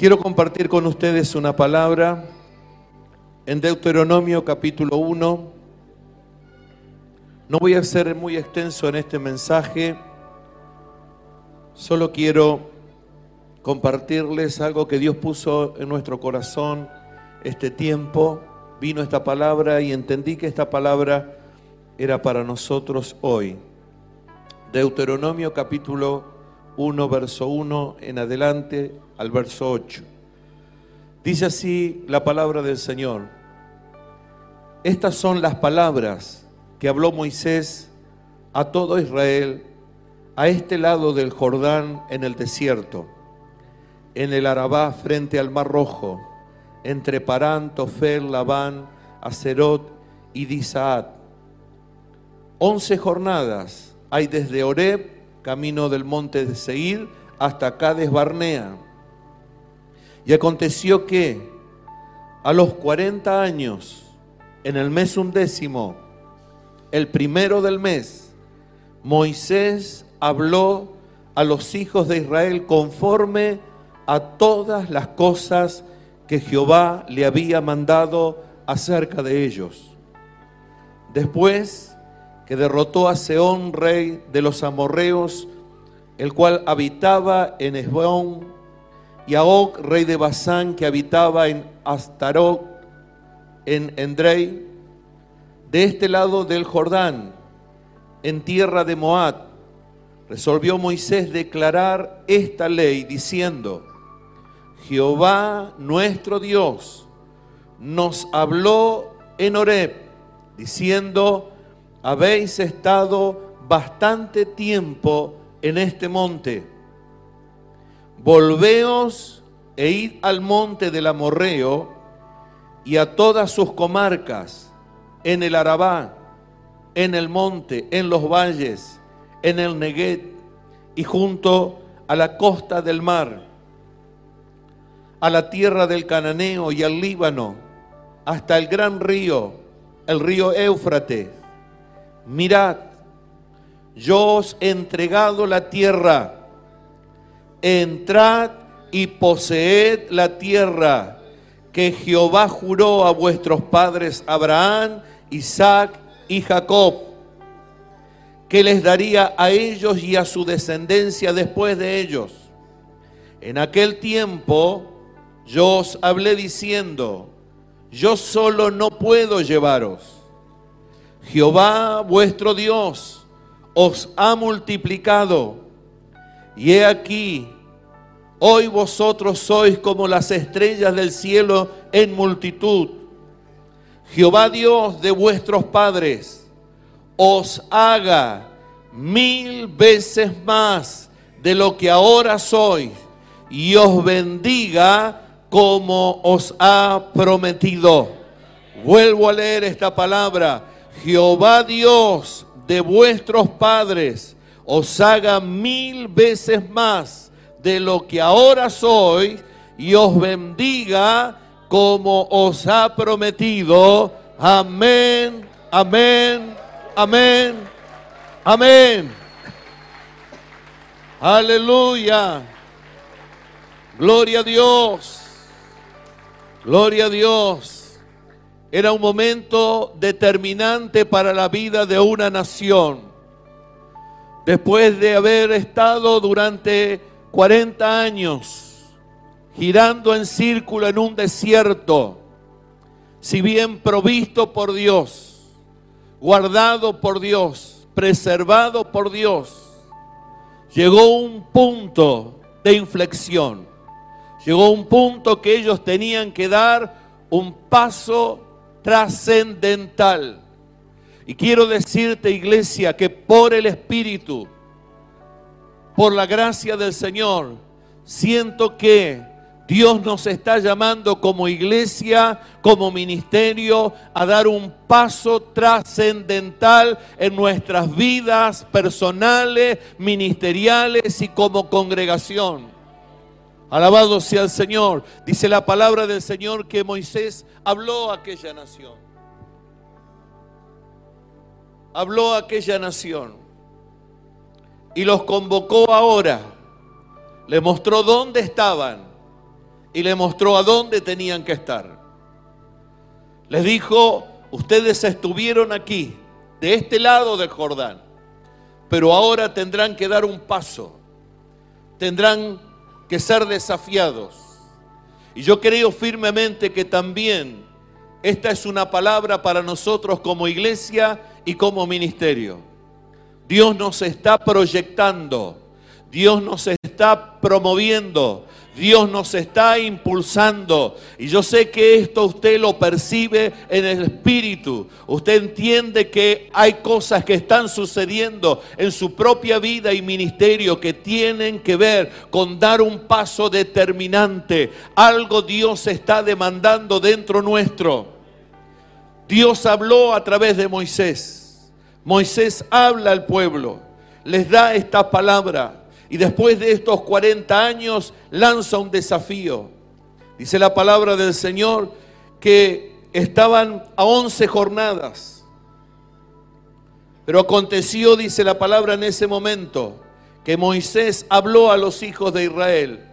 Quiero compartir con ustedes una palabra en Deuteronomio capítulo 1. No voy a ser muy extenso en este mensaje, solo quiero compartirles algo que Dios puso en nuestro corazón este tiempo. Vino esta palabra y entendí que esta palabra era para nosotros hoy. Deuteronomio capítulo 1, verso 1 en adelante al verso 8. Dice así la palabra del Señor. Estas son las palabras que habló Moisés a todo Israel a este lado del Jordán en el desierto, en el Arabá frente al Mar Rojo, entre Parán, Tofel, Labán, Acerot y Disaat. Once jornadas hay desde Oreb, camino del monte de Seir, hasta Cades Barnea y aconteció que a los 40 años, en el mes undécimo, el primero del mes, Moisés habló a los hijos de Israel conforme a todas las cosas que Jehová le había mandado acerca de ellos. Después que derrotó a Seón, rey de los amorreos, el cual habitaba en Esbón, y a Og, rey de Basán, que habitaba en Astarot, en Endrei, de este lado del Jordán, en tierra de Moab, resolvió Moisés declarar esta ley diciendo, Jehová nuestro Dios nos habló en Horeb, diciendo, habéis estado bastante tiempo en este monte volveos e id al monte del Amorreo y a todas sus comarcas, en el Arabá, en el monte, en los valles, en el Neguet y junto a la costa del mar, a la tierra del Cananeo y al Líbano, hasta el gran río, el río Éufrates. Mirad, yo os he entregado la tierra entrad y poseed la tierra que Jehová juró a vuestros padres Abraham, Isaac y Jacob, que les daría a ellos y a su descendencia después de ellos. En aquel tiempo yo os hablé diciendo, yo solo no puedo llevaros. Jehová vuestro Dios os ha multiplicado y he aquí, hoy vosotros sois como las estrellas del cielo en multitud. Jehová Dios de vuestros padres os haga mil veces más de lo que ahora sois y os bendiga como os ha prometido. Vuelvo a leer esta palabra. Jehová Dios de vuestros padres os haga mil veces más de lo que ahora soy y os bendiga como os ha prometido. Amén, amén, amén, amén. Aleluya. Gloria a Dios. Gloria a Dios. Era un momento determinante para la vida de una nación después de haber estado durante 40 años girando en círculo en un desierto, si bien provisto por Dios, guardado por Dios, preservado por Dios, llegó un punto de inflexión, llegó un punto que ellos tenían que dar un paso trascendental y quiero decirte, iglesia, que por el Espíritu, por la gracia del Señor, siento que Dios nos está llamando como iglesia, como ministerio, a dar un paso trascendental en nuestras vidas personales, ministeriales y como congregación. Alabado sea el Señor. Dice la palabra del Señor que Moisés habló a aquella nación habló a aquella nación y los convocó ahora, les mostró dónde estaban y le mostró a dónde tenían que estar. Les dijo, ustedes estuvieron aquí, de este lado del Jordán, pero ahora tendrán que dar un paso, tendrán que ser desafiados. Y yo creo firmemente que también esta es una palabra para nosotros como iglesia y como ministerio. Dios nos está proyectando, Dios nos está promoviendo, Dios nos está impulsando. Y yo sé que esto usted lo percibe en el espíritu. Usted entiende que hay cosas que están sucediendo en su propia vida y ministerio que tienen que ver con dar un paso determinante. Algo Dios está demandando dentro nuestro. Dios habló a través de Moisés. Moisés habla al pueblo, les da esta palabra y después de estos 40 años lanza un desafío. Dice la palabra del Señor que estaban a 11 jornadas. Pero aconteció, dice la palabra en ese momento, que Moisés habló a los hijos de Israel.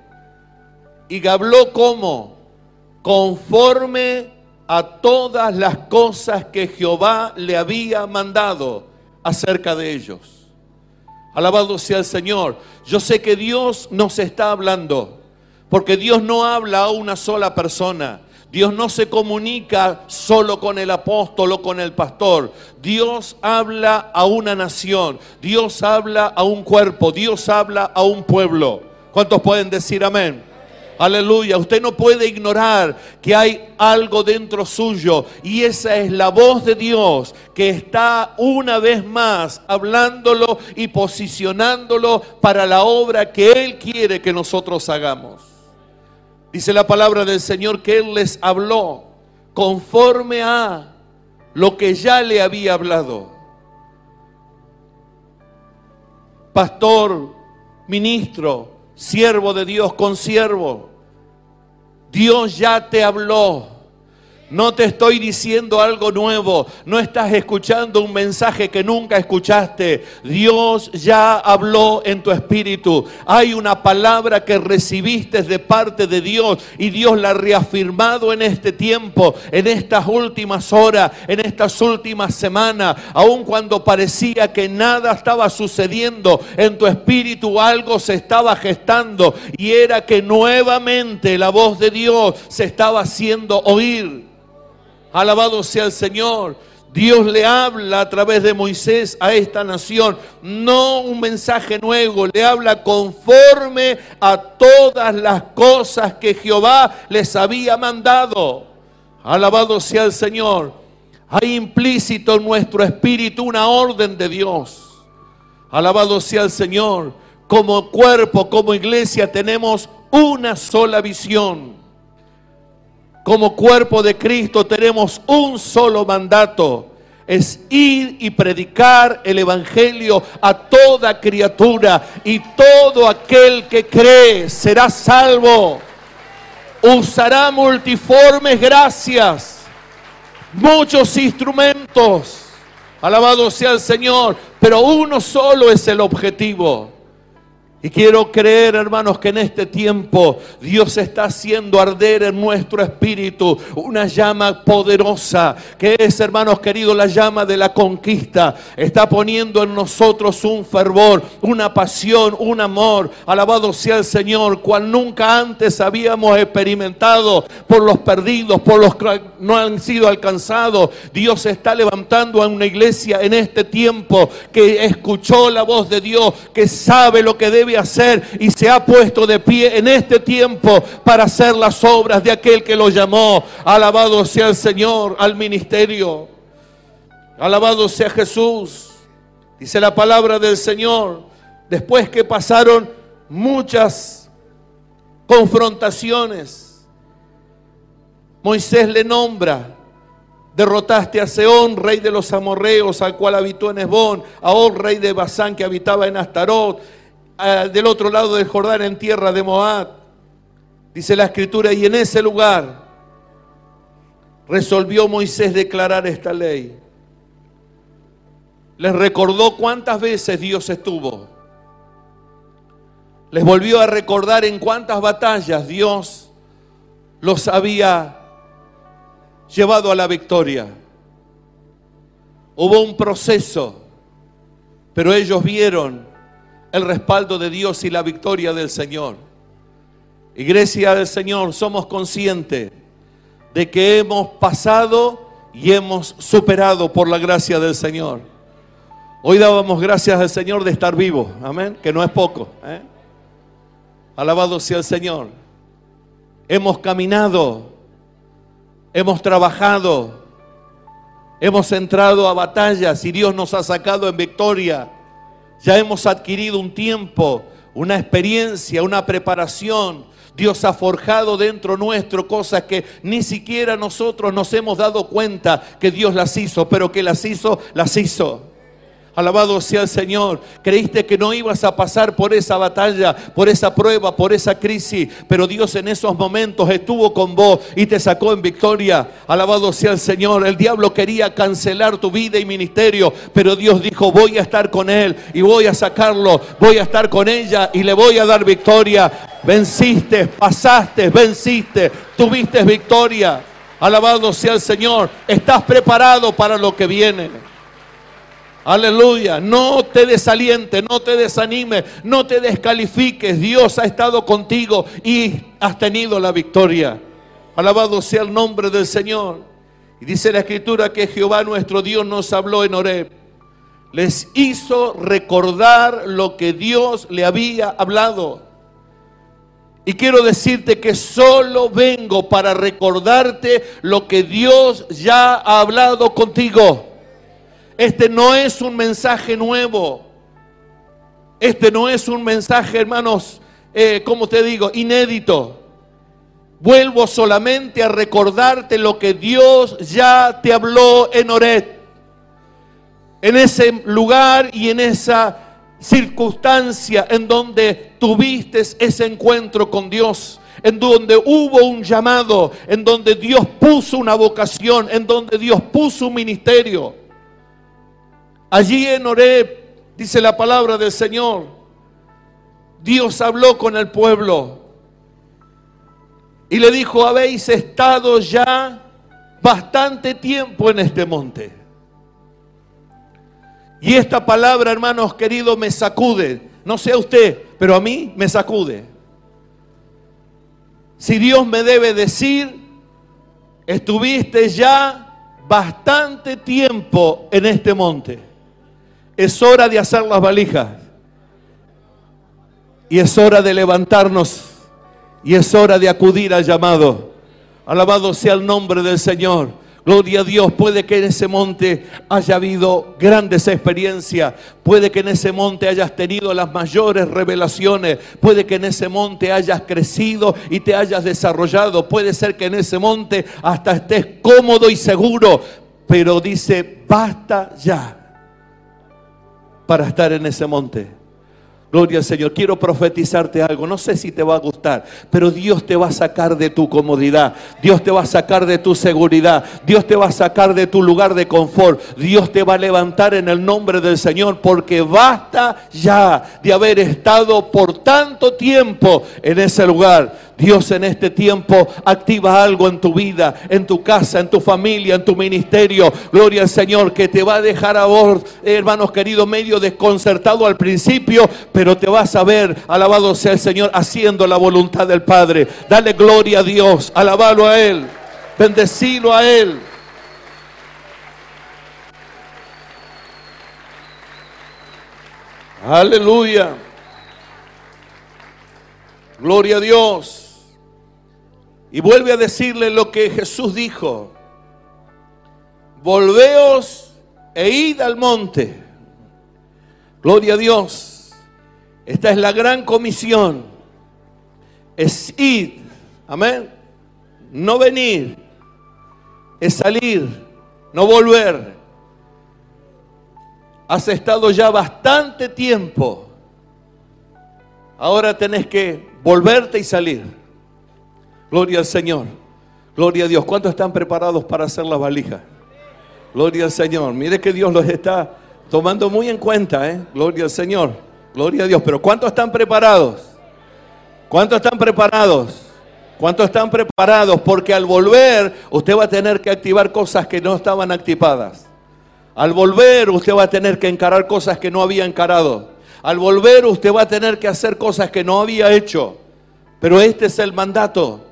Y habló como, conforme a todas las cosas que Jehová le había mandado acerca de ellos. Alabado sea el Señor. Yo sé que Dios nos está hablando, porque Dios no habla a una sola persona. Dios no se comunica solo con el apóstol o con el pastor. Dios habla a una nación. Dios habla a un cuerpo. Dios habla a un pueblo. ¿Cuántos pueden decir amén? Aleluya. Usted no puede ignorar que hay algo dentro suyo y esa es la voz de Dios que está una vez más hablándolo y posicionándolo para la obra que Él quiere que nosotros hagamos. Dice la palabra del Señor que Él les habló conforme a lo que ya le había hablado. Pastor, ministro, siervo de Dios, consiervo. Dios ya te habló. No te estoy diciendo algo nuevo, no estás escuchando un mensaje que nunca escuchaste. Dios ya habló en tu espíritu. Hay una palabra que recibiste de parte de Dios y Dios la ha reafirmado en este tiempo, en estas últimas horas, en estas últimas semanas. Aun cuando parecía que nada estaba sucediendo en tu espíritu, algo se estaba gestando y era que nuevamente la voz de Dios se estaba haciendo oír. Alabado sea el Señor. Dios le habla a través de Moisés a esta nación, no un mensaje nuevo, le habla conforme a todas las cosas que Jehová les había mandado. Alabado sea el Señor. Hay implícito en nuestro espíritu una orden de Dios. Alabado sea el Señor. Como cuerpo, como iglesia tenemos una sola visión como cuerpo de Cristo tenemos un solo mandato. Es ir y predicar el Evangelio a toda criatura y todo aquel que cree será salvo. Usará multiformes gracias, muchos instrumentos. Alabado sea el Señor, pero uno solo es el objetivo. Y quiero creer, hermanos, que en este tiempo Dios está haciendo arder en nuestro espíritu una llama poderosa, que es, hermanos queridos, la llama de la conquista. Está poniendo en nosotros un fervor, una pasión, un amor. Alabado sea el Señor, cual nunca antes habíamos experimentado por los perdidos, por los que no han sido alcanzados. Dios está levantando a una iglesia en este tiempo que escuchó la voz de Dios, que sabe lo que debe hacer y se ha puesto de pie en este tiempo para hacer las obras de aquel que lo llamó. Alabado sea el Señor al ministerio. Alabado sea Jesús. Dice la palabra del Señor. Después que pasaron muchas confrontaciones, Moisés le nombra Derrotaste a Seón, rey de los amorreos, al cual habitó en Esbón, a Og, rey de Basán, que habitaba en Astarot, del otro lado del Jordán, en tierra de Moab. Dice la escritura, y en ese lugar resolvió Moisés declarar esta ley. Les recordó cuántas veces Dios estuvo. Les volvió a recordar en cuántas batallas Dios los había llevado a la victoria. Hubo un proceso, pero ellos vieron el respaldo de Dios y la victoria del Señor. Iglesia del Señor, somos conscientes de que hemos pasado y hemos superado por la gracia del Señor. Hoy dábamos gracias al Señor de estar vivo, amén, que no es poco. ¿eh? Alabado sea el Señor. Hemos caminado, hemos trabajado, hemos entrado a batallas y Dios nos ha sacado en victoria. Ya hemos adquirido un tiempo, una experiencia, una preparación. Dios ha forjado dentro nuestro cosas que ni siquiera nosotros nos hemos dado cuenta que Dios las hizo, pero que las hizo, las hizo. Alabado sea el Señor. Creíste que no ibas a pasar por esa batalla, por esa prueba, por esa crisis, pero Dios en esos momentos estuvo con vos y te sacó en victoria. Alabado sea el Señor. El diablo quería cancelar tu vida y ministerio, pero Dios dijo, voy a estar con él y voy a sacarlo, voy a estar con ella y le voy a dar victoria. Venciste, pasaste, venciste, tuviste victoria. Alabado sea el Señor. Estás preparado para lo que viene. Aleluya. No te desalientes, no te desanimes, no te descalifiques. Dios ha estado contigo y has tenido la victoria. Alabado sea el nombre del Señor. Y dice la escritura que Jehová nuestro Dios nos habló en Oreb. Les hizo recordar lo que Dios le había hablado. Y quiero decirte que solo vengo para recordarte lo que Dios ya ha hablado contigo. Este no es un mensaje nuevo. Este no es un mensaje, hermanos, eh, como te digo, inédito. Vuelvo solamente a recordarte lo que Dios ya te habló en Oret. En ese lugar y en esa circunstancia en donde tuviste ese encuentro con Dios, en donde hubo un llamado, en donde Dios puso una vocación, en donde Dios puso un ministerio. Allí en Oreb, dice la palabra del Señor, Dios habló con el pueblo y le dijo, habéis estado ya bastante tiempo en este monte. Y esta palabra, hermanos queridos, me sacude. No sé a usted, pero a mí me sacude. Si Dios me debe decir, estuviste ya bastante tiempo en este monte. Es hora de hacer las valijas. Y es hora de levantarnos. Y es hora de acudir al llamado. Alabado sea el nombre del Señor. Gloria a Dios, puede que en ese monte haya habido grandes experiencias, puede que en ese monte hayas tenido las mayores revelaciones, puede que en ese monte hayas crecido y te hayas desarrollado, puede ser que en ese monte hasta estés cómodo y seguro, pero dice, basta ya para estar en ese monte. Gloria al Señor. Quiero profetizarte algo. No sé si te va a gustar, pero Dios te va a sacar de tu comodidad. Dios te va a sacar de tu seguridad. Dios te va a sacar de tu lugar de confort. Dios te va a levantar en el nombre del Señor porque basta ya de haber estado por tanto tiempo en ese lugar. Dios en este tiempo activa algo en tu vida, en tu casa, en tu familia, en tu ministerio. Gloria al Señor que te va a dejar a vos, hermanos queridos, medio desconcertado al principio, pero te vas a ver, alabado sea el Señor, haciendo la voluntad del Padre. Dale gloria a Dios, alabalo a Él, bendecilo a Él. Aleluya. Gloria a Dios. Y vuelve a decirle lo que Jesús dijo. Volveos e id al monte. Gloria a Dios. Esta es la gran comisión. Es ir. Amén. No venir. Es salir. No volver. Has estado ya bastante tiempo. Ahora tenés que volverte y salir. Gloria al Señor. Gloria a Dios. ¿Cuántos están preparados para hacer la valija? Gloria al Señor. Mire que Dios los está tomando muy en cuenta, ¿eh? Gloria al Señor. Gloria a Dios. Pero ¿cuántos están preparados? ¿Cuántos están preparados? ¿Cuántos están preparados? Porque al volver usted va a tener que activar cosas que no estaban activadas. Al volver usted va a tener que encarar cosas que no había encarado. Al volver usted va a tener que hacer cosas que no había hecho. Pero este es el mandato.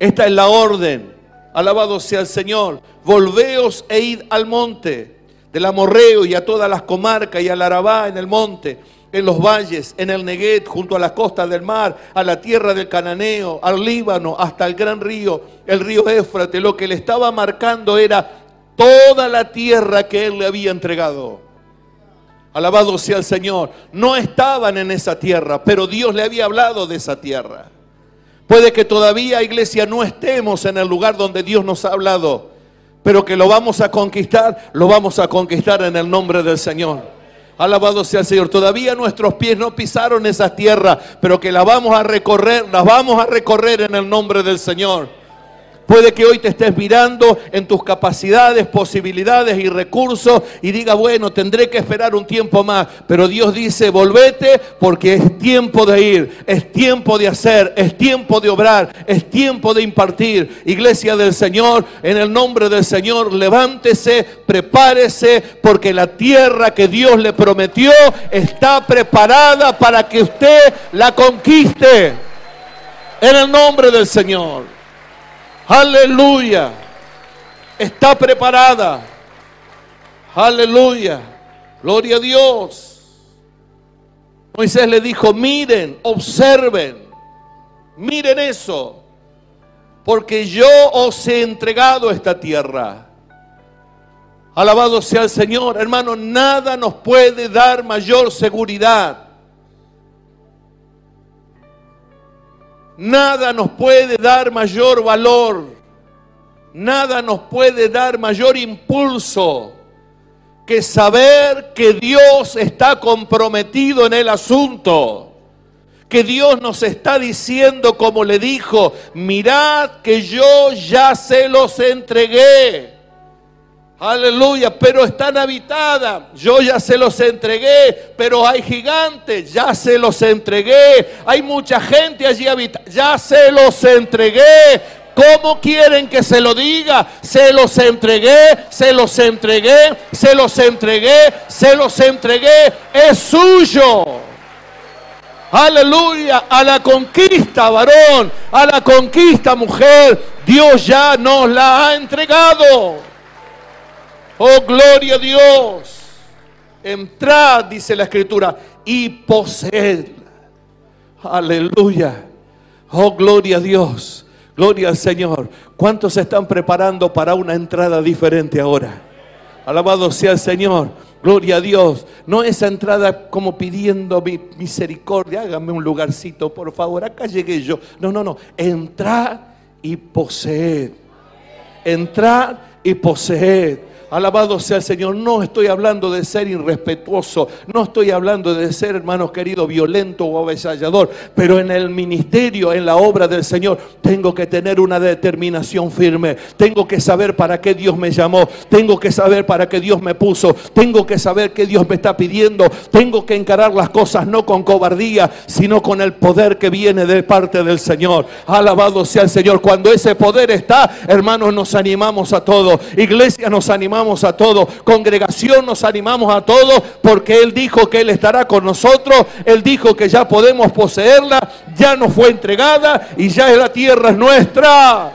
Esta es la orden. Alabado sea el Señor. Volveos e id al monte del Amorreo y a todas las comarcas y al Arabá en el monte en los valles, en el Neguet, junto a las costas del mar, a la tierra del Cananeo, al Líbano, hasta el gran río, el río Éfrate. Lo que le estaba marcando era toda la tierra que él le había entregado. Alabado sea el Señor. No estaban en esa tierra, pero Dios le había hablado de esa tierra. Puede que todavía, iglesia, no estemos en el lugar donde Dios nos ha hablado, pero que lo vamos a conquistar, lo vamos a conquistar en el nombre del Señor. Alabado sea el Señor. Todavía nuestros pies no pisaron esa tierra, pero que la vamos a recorrer, la vamos a recorrer en el nombre del Señor. Puede que hoy te estés mirando en tus capacidades, posibilidades y recursos y diga, bueno, tendré que esperar un tiempo más. Pero Dios dice, volvete porque es tiempo de ir, es tiempo de hacer, es tiempo de obrar, es tiempo de impartir. Iglesia del Señor, en el nombre del Señor, levántese, prepárese porque la tierra que Dios le prometió está preparada para que usted la conquiste. En el nombre del Señor. Aleluya. Está preparada. Aleluya. Gloria a Dios. Moisés le dijo, miren, observen, miren eso, porque yo os he entregado esta tierra. Alabado sea el Señor. Hermano, nada nos puede dar mayor seguridad Nada nos puede dar mayor valor. Nada nos puede dar mayor impulso que saber que Dios está comprometido en el asunto. Que Dios nos está diciendo, como le dijo, mirad que yo ya se los entregué. Aleluya, pero están habitadas. Yo ya se los entregué, pero hay gigantes, ya se los entregué. Hay mucha gente allí habitada, ya se los entregué. ¿Cómo quieren que se lo diga? Se los entregué, se los entregué, se los entregué, se los entregué. Es suyo. Aleluya, a la conquista varón, a la conquista mujer, Dios ya nos la ha entregado. Oh, gloria a Dios. Entrad, dice la escritura, y poseedla. Aleluya. Oh, gloria a Dios. Gloria al Señor. ¿Cuántos se están preparando para una entrada diferente ahora? Alabado sea el Señor. Gloria a Dios. No esa entrada como pidiendo mi misericordia. Hágame un lugarcito, por favor. Acá llegué yo. No, no, no. Entrad y poseed. Entrad y poseed. Alabado sea el Señor. No estoy hablando de ser irrespetuoso. No estoy hablando de ser, hermanos queridos, violento o avasallador. Pero en el ministerio, en la obra del Señor, tengo que tener una determinación firme. Tengo que saber para qué Dios me llamó. Tengo que saber para qué Dios me puso. Tengo que saber qué Dios me está pidiendo. Tengo que encarar las cosas no con cobardía, sino con el poder que viene de parte del Señor. Alabado sea el Señor. Cuando ese poder está, hermanos, nos animamos a todos. Iglesia, nos animamos a todos. Congregación nos animamos a todos porque Él dijo que Él estará con nosotros. Él dijo que ya podemos poseerla. Ya nos fue entregada y ya la tierra es nuestra.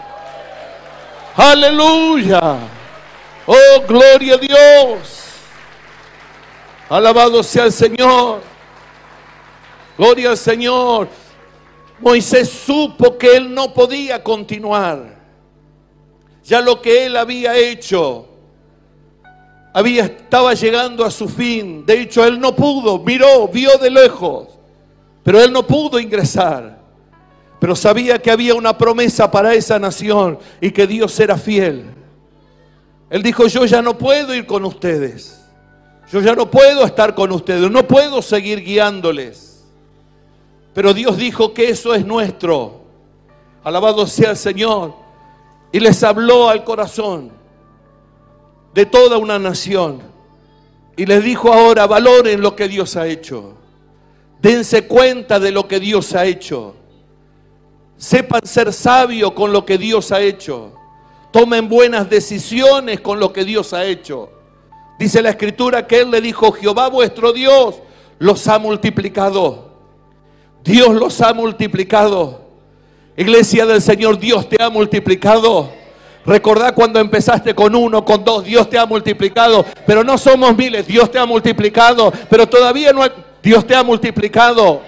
Aleluya. Oh, gloria a Dios. Alabado sea el Señor. Gloria al Señor. Moisés supo que él no podía continuar. Ya lo que él había hecho había, estaba llegando a su fin. De hecho, él no pudo, miró, vio de lejos, pero él no pudo ingresar. Pero sabía que había una promesa para esa nación y que Dios era fiel. Él dijo, yo ya no puedo ir con ustedes. Yo ya no puedo estar con ustedes, no puedo seguir guiándoles. Pero Dios dijo que eso es nuestro. Alabado sea el Señor. Y les habló al corazón de toda una nación. Y les dijo ahora, valoren lo que Dios ha hecho. Dense cuenta de lo que Dios ha hecho. Sepan ser sabios con lo que Dios ha hecho. Tomen buenas decisiones con lo que Dios ha hecho. Dice la escritura que Él le dijo, Jehová vuestro Dios los ha multiplicado. Dios los ha multiplicado. Iglesia del Señor, Dios te ha multiplicado. Recordá cuando empezaste con uno, con dos, Dios te ha multiplicado. Pero no somos miles, Dios te ha multiplicado. Pero todavía no, Dios te ha multiplicado.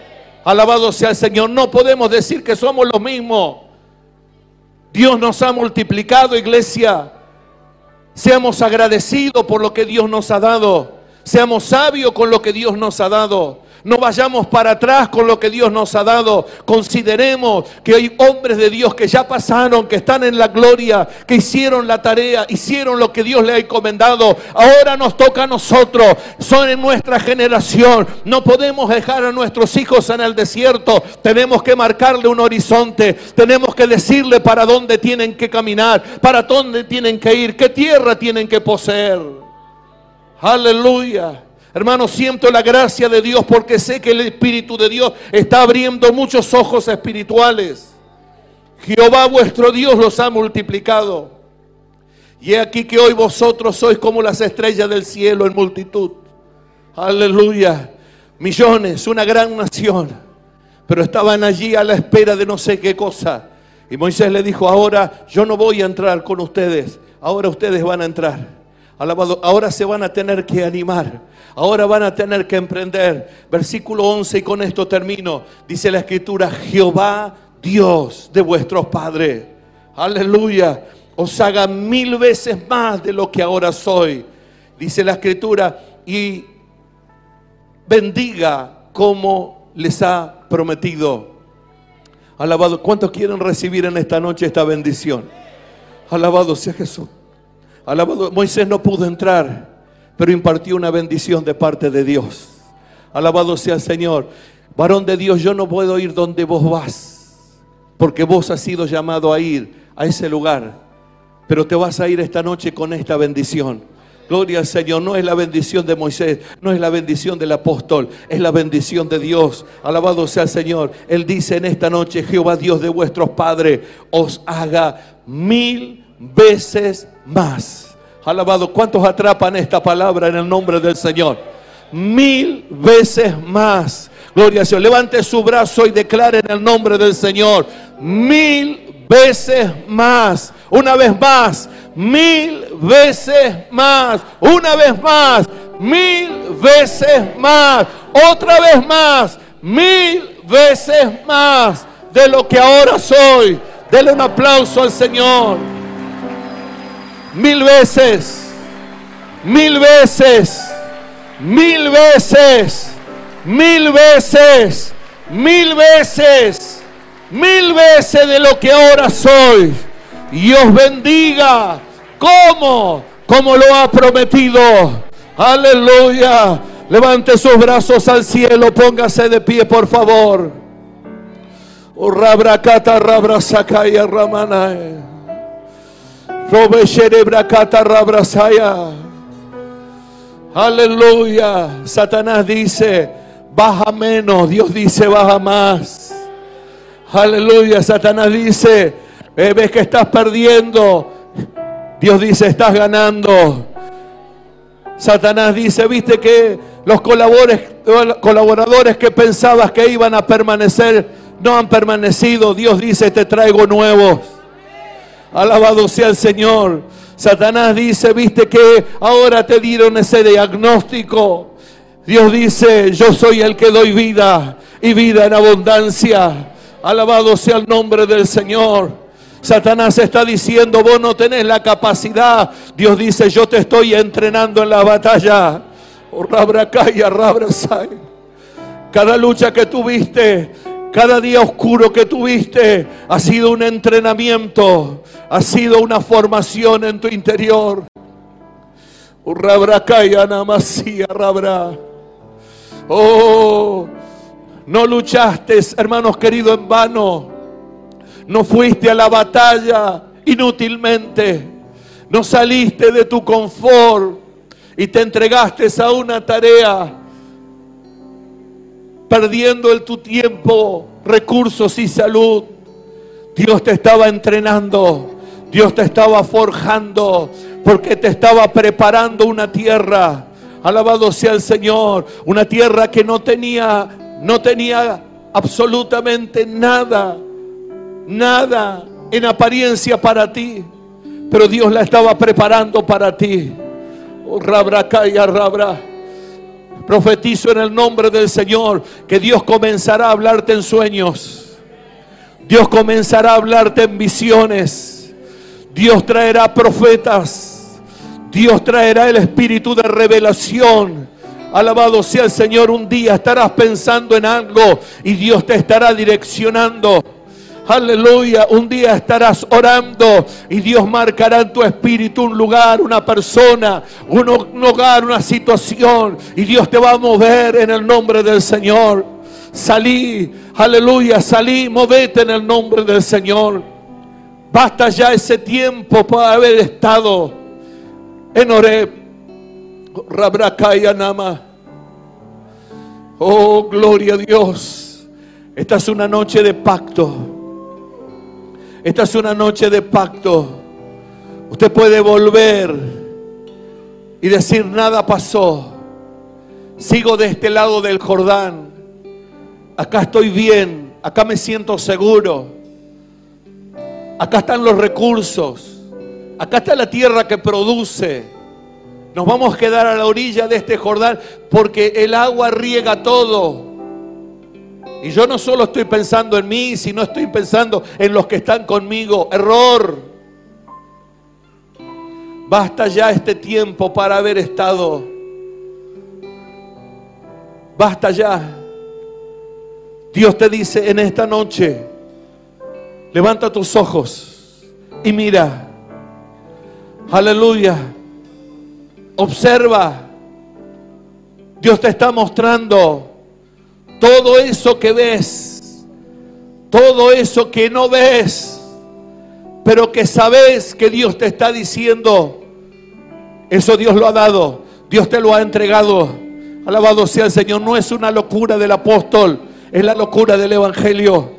Alabado sea el Señor. No podemos decir que somos los mismos. Dios nos ha multiplicado, iglesia. Seamos agradecidos por lo que Dios nos ha dado. Seamos sabios con lo que Dios nos ha dado. No vayamos para atrás con lo que Dios nos ha dado. Consideremos que hay hombres de Dios que ya pasaron, que están en la gloria, que hicieron la tarea, hicieron lo que Dios le ha encomendado. Ahora nos toca a nosotros. Son en nuestra generación. No podemos dejar a nuestros hijos en el desierto. Tenemos que marcarle un horizonte. Tenemos que decirle para dónde tienen que caminar, para dónde tienen que ir, qué tierra tienen que poseer. Aleluya. Hermano, siento la gracia de Dios porque sé que el Espíritu de Dios está abriendo muchos ojos espirituales. Jehová vuestro Dios los ha multiplicado. Y he aquí que hoy vosotros sois como las estrellas del cielo en multitud. Aleluya. Millones, una gran nación. Pero estaban allí a la espera de no sé qué cosa. Y Moisés le dijo, ahora yo no voy a entrar con ustedes. Ahora ustedes van a entrar. Alabado, ahora se van a tener que animar. Ahora van a tener que emprender. Versículo 11 y con esto termino. Dice la escritura, Jehová Dios de vuestros padres. Aleluya. Os haga mil veces más de lo que ahora soy. Dice la escritura, y bendiga como les ha prometido. Alabado. ¿Cuántos quieren recibir en esta noche esta bendición? Alabado sea Jesús. Alabado. Moisés no pudo entrar pero impartió una bendición de parte de Dios. Alabado sea el Señor. Varón de Dios, yo no puedo ir donde vos vas, porque vos has sido llamado a ir a ese lugar, pero te vas a ir esta noche con esta bendición. Gloria al Señor, no es la bendición de Moisés, no es la bendición del apóstol, es la bendición de Dios. Alabado sea el Señor. Él dice en esta noche, Jehová Dios de vuestros padres, os haga mil veces más Alabado. ¿Cuántos atrapan esta palabra en el nombre del Señor? Mil veces más. Gloria a Dios. Levante su brazo y declare en el nombre del Señor. Mil veces más. Una vez más. Mil veces más. Una vez más. Mil veces más. Otra vez más. Mil veces más de lo que ahora soy. Dele un aplauso al Señor mil veces, mil veces, mil veces, mil veces, mil veces, mil veces de lo que ahora soy. Y os bendiga. como Como lo ha prometido. Aleluya. Levante sus brazos al cielo. Póngase de pie, por favor. Oh, rabrakata, rabrasakaya, ramanae. Aleluya. Satanás dice, baja menos. Dios dice, baja más. Aleluya. Satanás dice, eh, ves que estás perdiendo. Dios dice, estás ganando. Satanás dice, viste que los colaboradores que pensabas que iban a permanecer no han permanecido. Dios dice, te traigo nuevos. Alabado sea el Señor. Satanás dice, viste que ahora te dieron ese diagnóstico. Dios dice, yo soy el que doy vida y vida en abundancia. Alabado sea el nombre del Señor. Satanás está diciendo, vos no tenés la capacidad. Dios dice, yo te estoy entrenando en la batalla. Oh, Cada lucha que tuviste, cada día oscuro que tuviste ha sido un entrenamiento, ha sido una formación en tu interior. Oh, no luchaste, hermanos queridos, en vano. No fuiste a la batalla inútilmente. No saliste de tu confort y te entregaste a una tarea perdiendo el tu tiempo, recursos y salud. Dios te estaba entrenando. Dios te estaba forjando porque te estaba preparando una tierra. Alabado sea el Señor, una tierra que no tenía no tenía absolutamente nada, nada en apariencia para ti, pero Dios la estaba preparando para ti. Oh, rabra, rabra. Profetizo en el nombre del Señor que Dios comenzará a hablarte en sueños. Dios comenzará a hablarte en visiones. Dios traerá profetas. Dios traerá el espíritu de revelación. Alabado sea el Señor. Un día estarás pensando en algo y Dios te estará direccionando. Aleluya. Un día estarás orando y Dios marcará en tu espíritu un lugar, una persona, un, hogar, una situación. Y Dios te va a mover en el nombre del Señor. Salí, aleluya, salí, movete en el nombre del Señor. Basta ya ese tiempo para haber estado en Oreb. Rabrakaya Nama. Oh, gloria a Dios. Esta es una noche de pacto. Esta es una noche de pacto. Usted puede volver y decir, nada pasó. Sigo de este lado del Jordán. Acá estoy bien. Acá me siento seguro. Acá están los recursos. Acá está la tierra que produce. Nos vamos a quedar a la orilla de este Jordán porque el agua riega todo. Y yo no solo estoy pensando en mí, sino estoy pensando en los que están conmigo. Error. Basta ya este tiempo para haber estado. Basta ya. Dios te dice en esta noche, levanta tus ojos y mira. Aleluya. Observa. Dios te está mostrando todo eso que ves, todo eso que no ves, pero que sabes que Dios te está diciendo, eso Dios lo ha dado, Dios te lo ha entregado. Alabado sea el Señor, no es una locura del apóstol, es la locura del Evangelio.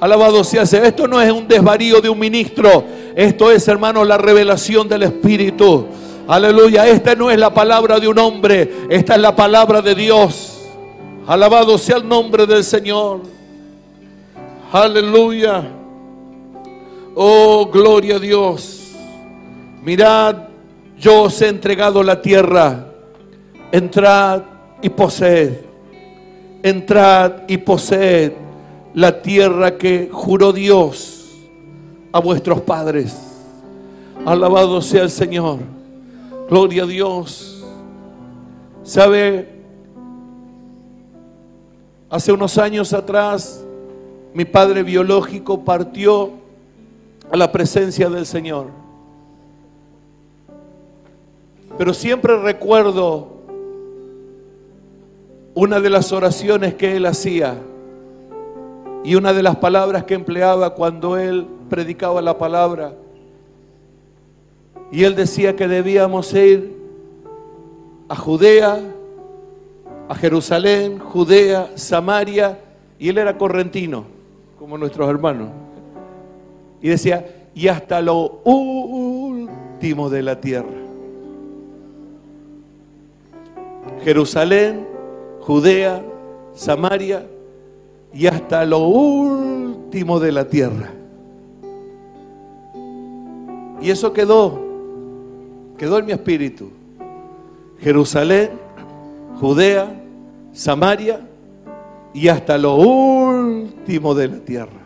Alabado sea el Señor. Esto no es un desvarío de un ministro, esto es, hermano, la revelación del Espíritu. Aleluya, esta no es la palabra de un hombre, esta es la palabra de Dios. Alabado sea el nombre del Señor. Aleluya. Oh, gloria a Dios. Mirad, yo os he entregado la tierra. Entrad y poseed. Entrad y poseed la tierra que juró Dios a vuestros padres. Alabado sea el Señor. Gloria a Dios. ¿Sabe? Hace unos años atrás, mi padre biológico partió a la presencia del Señor. Pero siempre recuerdo una de las oraciones que él hacía y una de las palabras que empleaba cuando él predicaba la palabra. Y él decía que debíamos ir a Judea, a Jerusalén, Judea, Samaria, y él era correntino, como nuestros hermanos. Y decía, y hasta lo último de la tierra. Jerusalén, Judea, Samaria y hasta lo último de la tierra. Y eso quedó, quedó en mi espíritu. Jerusalén, Judea, Samaria y hasta lo último de la tierra.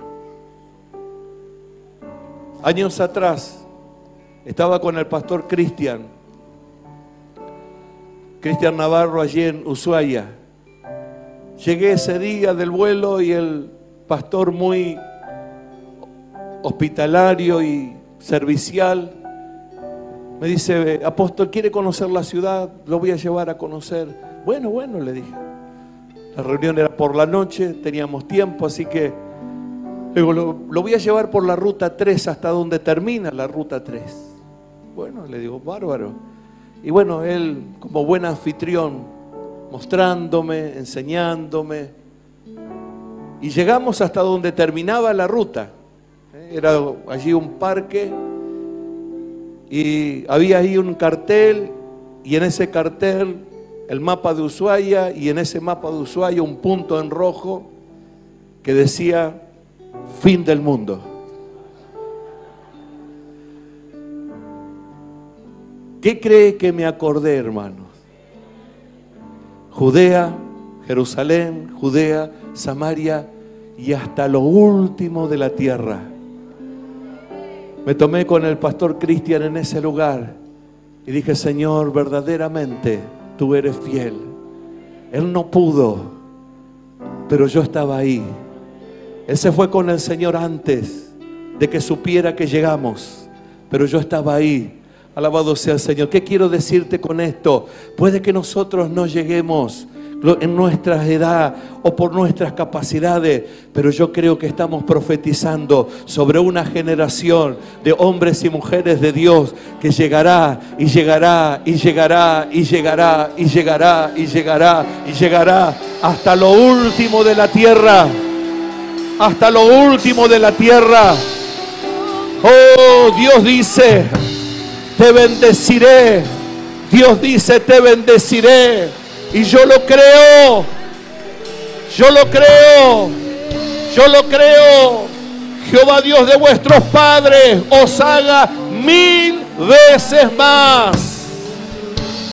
Años atrás estaba con el pastor Cristian, Cristian Navarro allí en Ushuaia. Llegué ese día del vuelo y el pastor muy hospitalario y servicial me dice, apóstol, ¿quiere conocer la ciudad? Lo voy a llevar a conocer. Bueno, bueno, le dije. La reunión era por la noche, teníamos tiempo, así que digo, lo, voy a llevar por la ruta 3 hasta donde termina la ruta 3. Bueno, le digo, bárbaro. Y bueno, él como buen anfitrión, mostrándome, enseñándome. Y llegamos hasta donde terminaba la ruta. Era allí un parque y había ahí un cartel y en ese cartel el mapa de Ushuaia y en ese mapa de Ushuaia un punto en rojo que decía fin del mundo. ¿Qué cree que me acordé, hermanos? Judea, Jerusalén, Judea, Samaria y hasta lo último de la tierra. Me tomé con el pastor Cristian en ese lugar y dije, Señor, verdaderamente tú eres fiel. Él no pudo, pero yo estaba ahí. Él se fue con el Señor antes de que supiera que llegamos, pero yo estaba ahí. Alabado sea el Señor. ¿Qué quiero decirte con esto? Puede que nosotros no lleguemos en nuestra edad o por nuestras capacidades, pero yo creo que estamos profetizando sobre una generación de hombres y mujeres de Dios que llegará y llegará y llegará y llegará y llegará y llegará y llegará hasta lo último de la tierra, hasta lo último de la tierra. Oh, Dios dice, te bendeciré. Dios dice, te bendeciré. Y yo lo creo. Yo lo creo. Yo lo creo. Jehová Dios de vuestros padres os haga mil veces más